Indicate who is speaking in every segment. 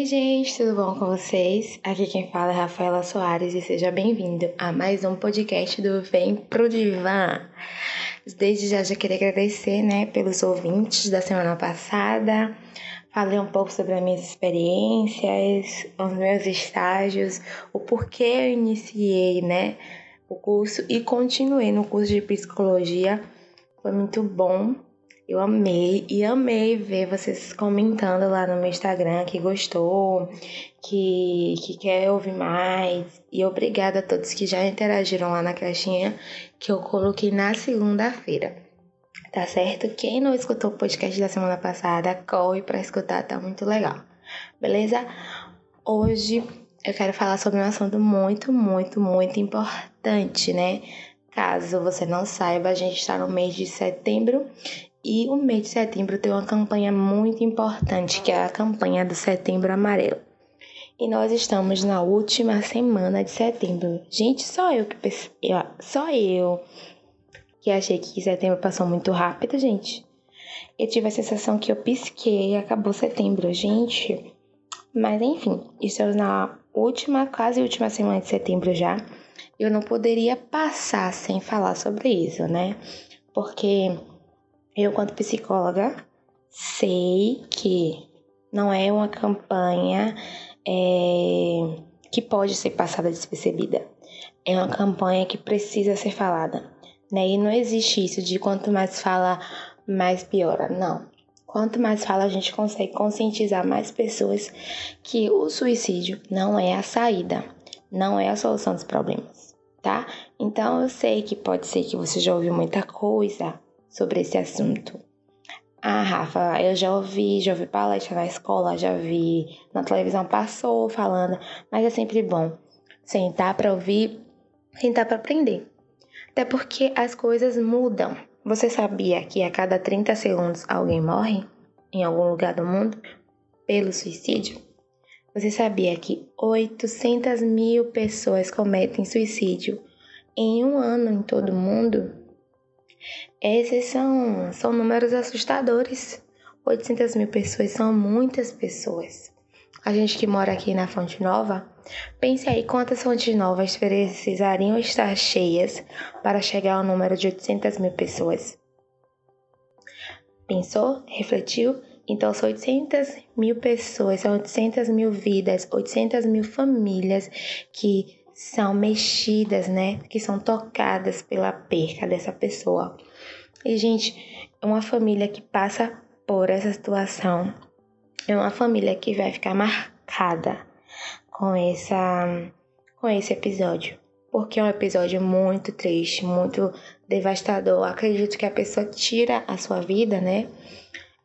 Speaker 1: Ei, gente, tudo bom com vocês? Aqui quem fala é Rafaela Soares e seja bem-vindo a mais um podcast do Vem Pro Divã. Desde já já queria agradecer, né, pelos ouvintes da semana passada. Falei um pouco sobre as minhas experiências, os meus estágios, o porquê eu iniciei, né, o curso e continuei no curso de psicologia. Foi muito bom eu amei e amei ver vocês comentando lá no meu Instagram que gostou, que, que quer ouvir mais. E obrigada a todos que já interagiram lá na caixinha que eu coloquei na segunda-feira. Tá certo? Quem não escutou o podcast da semana passada, corre para escutar, tá muito legal. Beleza? Hoje eu quero falar sobre um assunto muito, muito, muito importante, né? Caso você não saiba, a gente está no mês de setembro e o mês de setembro tem uma campanha muito importante, que é a campanha do Setembro Amarelo. E nós estamos na última semana de setembro. Gente, só eu que pensei, só eu que achei que setembro passou muito rápido, gente. Eu tive a sensação que eu pisquei e acabou setembro, gente. Mas enfim, estamos na última, quase última semana de setembro já. Eu não poderia passar sem falar sobre isso, né? Porque eu, quanto psicóloga, sei que não é uma campanha é, que pode ser passada despercebida. É uma campanha que precisa ser falada. Né? E não existe isso de quanto mais fala, mais piora. Não. Quanto mais fala, a gente consegue conscientizar mais pessoas que o suicídio não é a saída, não é a solução dos problemas, tá? Então eu sei que pode ser que você já ouviu muita coisa, sobre esse assunto. Ah, Rafa, eu já ouvi, já ouvi palestra na escola, já vi na televisão, passou falando, mas é sempre bom sentar para ouvir, sentar para aprender. Até porque as coisas mudam. Você sabia que a cada 30 segundos alguém morre em algum lugar do mundo pelo suicídio? Você sabia que 800 mil pessoas cometem suicídio em um ano em todo o mundo? Esses são, são números assustadores. 800 mil pessoas são muitas pessoas. A gente que mora aqui na Fonte Nova, pense aí quantas fontes novas precisariam estar cheias para chegar ao número de 800 mil pessoas. Pensou? Refletiu? Então, são 800 mil pessoas, são 800 mil vidas, 800 mil famílias que são mexidas, né? Que são tocadas pela perca dessa pessoa. E, gente, é uma família que passa por essa situação é uma família que vai ficar marcada com essa com esse episódio, porque é um episódio muito triste, muito devastador. Acredito que a pessoa tira a sua vida, né?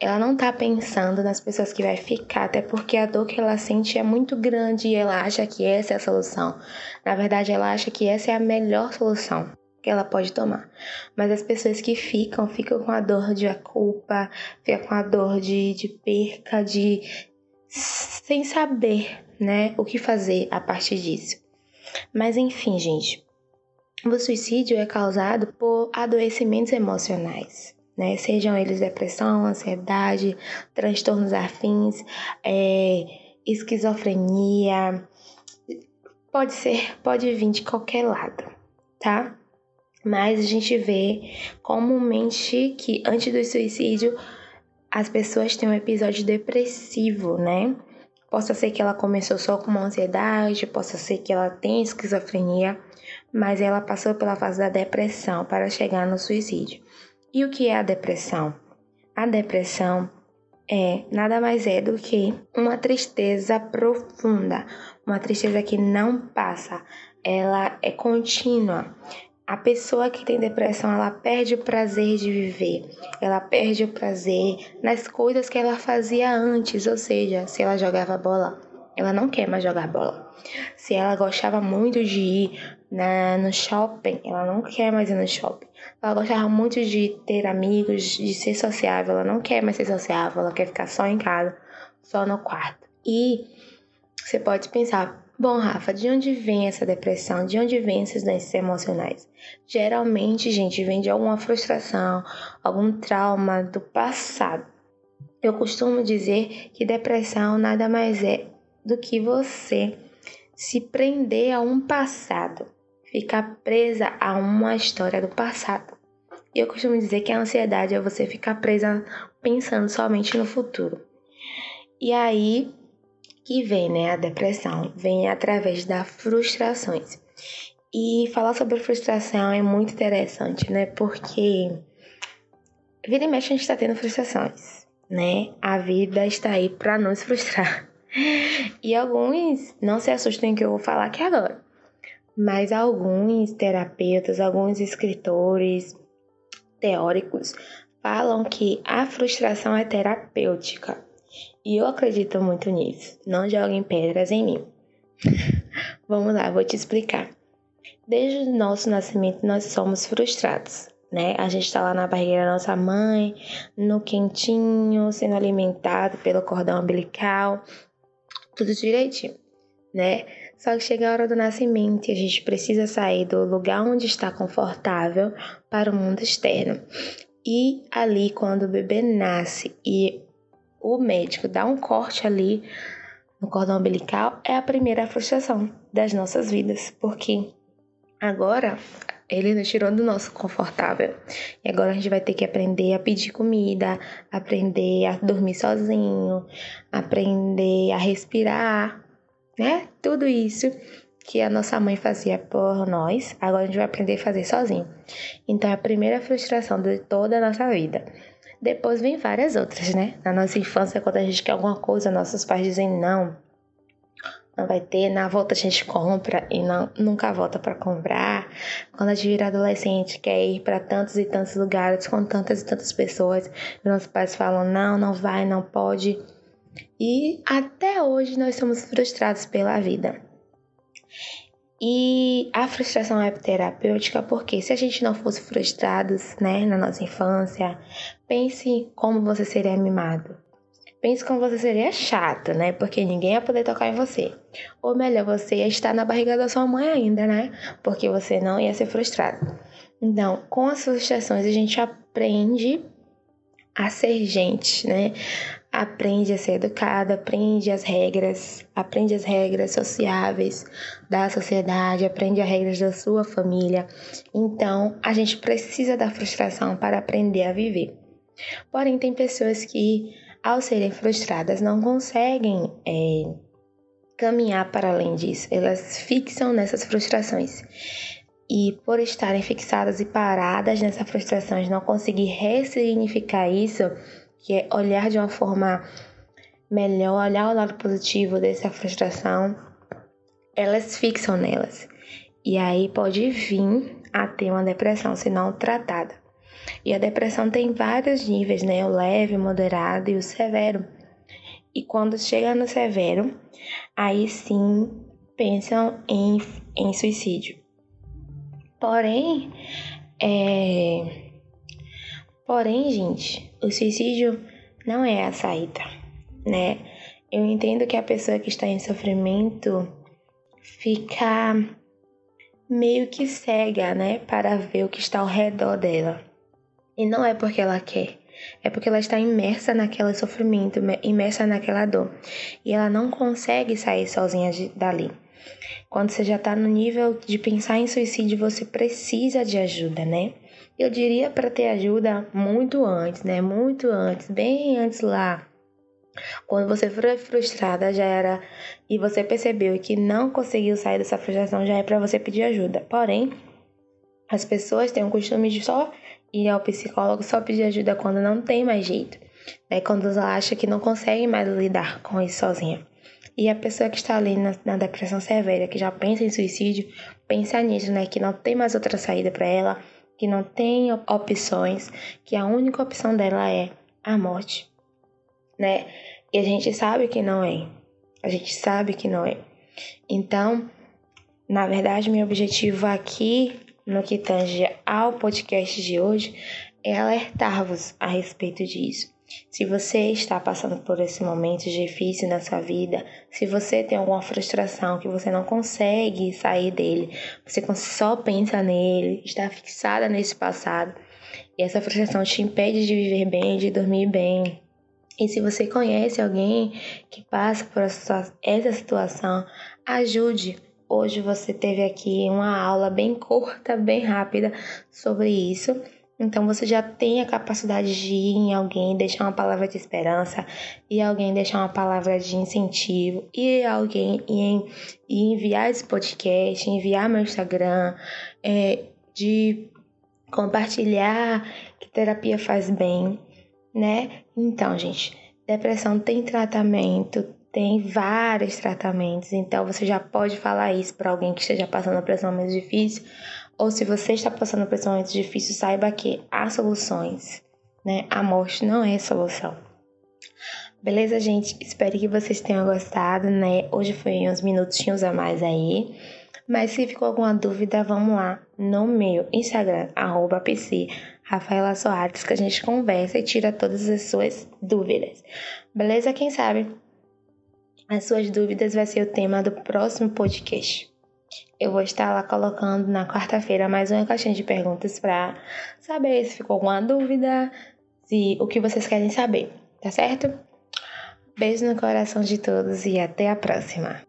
Speaker 1: Ela não tá pensando nas pessoas que vai ficar, até porque a dor que ela sente é muito grande e ela acha que essa é a solução. Na verdade, ela acha que essa é a melhor solução que ela pode tomar. Mas as pessoas que ficam, ficam com a dor de a culpa, ficam com a dor de, de perca, de sem saber, né, o que fazer a partir disso. Mas enfim, gente, o suicídio é causado por adoecimentos emocionais né? Sejam eles depressão, ansiedade, transtornos afins, é, esquizofrenia, pode ser, pode vir de qualquer lado, tá? Mas a gente vê comumente que antes do suicídio as pessoas têm um episódio depressivo, né? Possa ser que ela começou só com uma ansiedade, possa ser que ela tenha esquizofrenia, mas ela passou pela fase da depressão para chegar no suicídio. E o que é a depressão? A depressão é nada mais é do que uma tristeza profunda, uma tristeza que não passa, ela é contínua. A pessoa que tem depressão, ela perde o prazer de viver, ela perde o prazer nas coisas que ela fazia antes, ou seja, se ela jogava bola, ela não quer mais jogar bola. Se ela gostava muito de ir na, no shopping, ela não quer mais ir no shopping. Ela gostava muito de ter amigos, de ser sociável. Ela não quer mais ser sociável, ela quer ficar só em casa, só no quarto. E você pode pensar, bom, Rafa, de onde vem essa depressão? De onde vem esses doenças emocionais? Geralmente, gente, vem de alguma frustração, algum trauma do passado. Eu costumo dizer que depressão nada mais é do que você se prender a um passado, ficar presa a uma história do passado. E eu costumo dizer que a ansiedade é você ficar presa pensando somente no futuro. E aí que vem, né, a depressão, vem através das frustrações. E falar sobre frustração é muito interessante, né? Porque vida e mexe a gente está tendo frustrações, né? A vida está aí para nos frustrar. E alguns, não se assustem que eu vou falar aqui agora, mas alguns terapeutas, alguns escritores teóricos falam que a frustração é terapêutica. E eu acredito muito nisso. Não joguem pedras em mim. Vamos lá, vou te explicar. Desde o nosso nascimento, nós somos frustrados né? A gente tá lá na barriga da nossa mãe, no quentinho, sendo alimentado pelo cordão umbilical, tudo direitinho, né? Só que chega a hora do nascimento e a gente precisa sair do lugar onde está confortável para o mundo externo. E ali, quando o bebê nasce e o médico dá um corte ali no cordão umbilical, é a primeira frustração das nossas vidas, porque agora ele nos tirou do nosso confortável. E agora a gente vai ter que aprender a pedir comida, aprender a dormir sozinho, aprender a respirar, né? Tudo isso que a nossa mãe fazia por nós, agora a gente vai aprender a fazer sozinho. Então é a primeira frustração de toda a nossa vida. Depois vem várias outras, né? Na nossa infância, quando a gente quer alguma coisa, nossos pais dizem não, não vai ter, na volta a gente compra e não, nunca volta para comprar. Quando a gente vira adolescente, quer ir para tantos e tantos lugares com tantas e tantas pessoas, e nossos pais falam: não, não vai, não pode. E até hoje nós somos frustrados pela vida. E a frustração é terapêutica porque se a gente não fosse frustrados, né, na nossa infância, pense como você seria mimado. Pense como você seria chato, né? Porque ninguém ia poder tocar em você. Ou melhor, você ia estar na barriga da sua mãe ainda, né? Porque você não ia ser frustrado. Então, com as frustrações, a gente aprende a ser gente, né? Aprende a ser educada, aprende as regras, aprende as regras sociáveis da sociedade, aprende as regras da sua família. Então, a gente precisa da frustração para aprender a viver. Porém, tem pessoas que ao serem frustradas, não conseguem é, caminhar para além disso. Elas fixam nessas frustrações. E por estarem fixadas e paradas nessas frustrações, não conseguir ressignificar isso, que é olhar de uma forma melhor, olhar o lado positivo dessa frustração, elas fixam nelas. E aí pode vir a ter uma depressão se não tratada. E a depressão tem vários níveis, né? O leve, o moderado e o severo. E quando chega no severo, aí sim pensam em, em suicídio. Porém, é... Porém, gente, o suicídio não é a saída, né? Eu entendo que a pessoa que está em sofrimento fica meio que cega, né, para ver o que está ao redor dela. E não é porque ela quer, é porque ela está imersa naquele sofrimento, imersa naquela dor. E ela não consegue sair sozinha de, dali. Quando você já está no nível de pensar em suicídio, você precisa de ajuda, né? Eu diria para ter ajuda muito antes, né? Muito antes, bem antes lá. Quando você foi frustrada, já era e você percebeu que não conseguiu sair dessa frustração, já é para você pedir ajuda. Porém, as pessoas têm o costume de só ir ao psicólogo só pedir ajuda quando não tem mais jeito, né? Quando ela acha que não consegue mais lidar com isso sozinha. E a pessoa que está ali na, na depressão severa, que já pensa em suicídio, pensa nisso, né? Que não tem mais outra saída para ela, que não tem opções, que a única opção dela é a morte, né? E a gente sabe que não é. A gente sabe que não é. Então, na verdade, meu objetivo aqui no que tange ao podcast de hoje é alertar-vos a respeito disso. Se você está passando por esse momento difícil na sua vida, se você tem alguma frustração que você não consegue sair dele, você só pensa nele, está fixada nesse passado, e essa frustração te impede de viver bem, de dormir bem, E se você conhece alguém que passa por essa situação, ajude. Hoje você teve aqui uma aula bem curta, bem rápida sobre isso. Então você já tem a capacidade de ir em alguém, deixar uma palavra de esperança, e alguém deixar uma palavra de incentivo, e alguém e, enviar esse podcast, enviar meu Instagram, é, de compartilhar que terapia faz bem, né? Então, gente, depressão tem tratamento, tem vários tratamentos, então você já pode falar isso para alguém que esteja passando por esse momento difícil, ou se você está passando por esse momento difícil, saiba que há soluções, né? A morte não é solução. Beleza, gente? Espero que vocês tenham gostado, né? Hoje foi uns minutinhos a mais aí. Mas se ficou alguma dúvida, vamos lá no meu Instagram, arroba PC Rafaela Soares, que a gente conversa e tira todas as suas dúvidas. Beleza? Quem sabe as suas dúvidas vai ser o tema do próximo podcast. Eu vou estar lá colocando na quarta-feira mais uma caixinha de perguntas para saber se ficou alguma dúvida, se o que vocês querem saber, tá certo? Beijo no coração de todos e até a próxima.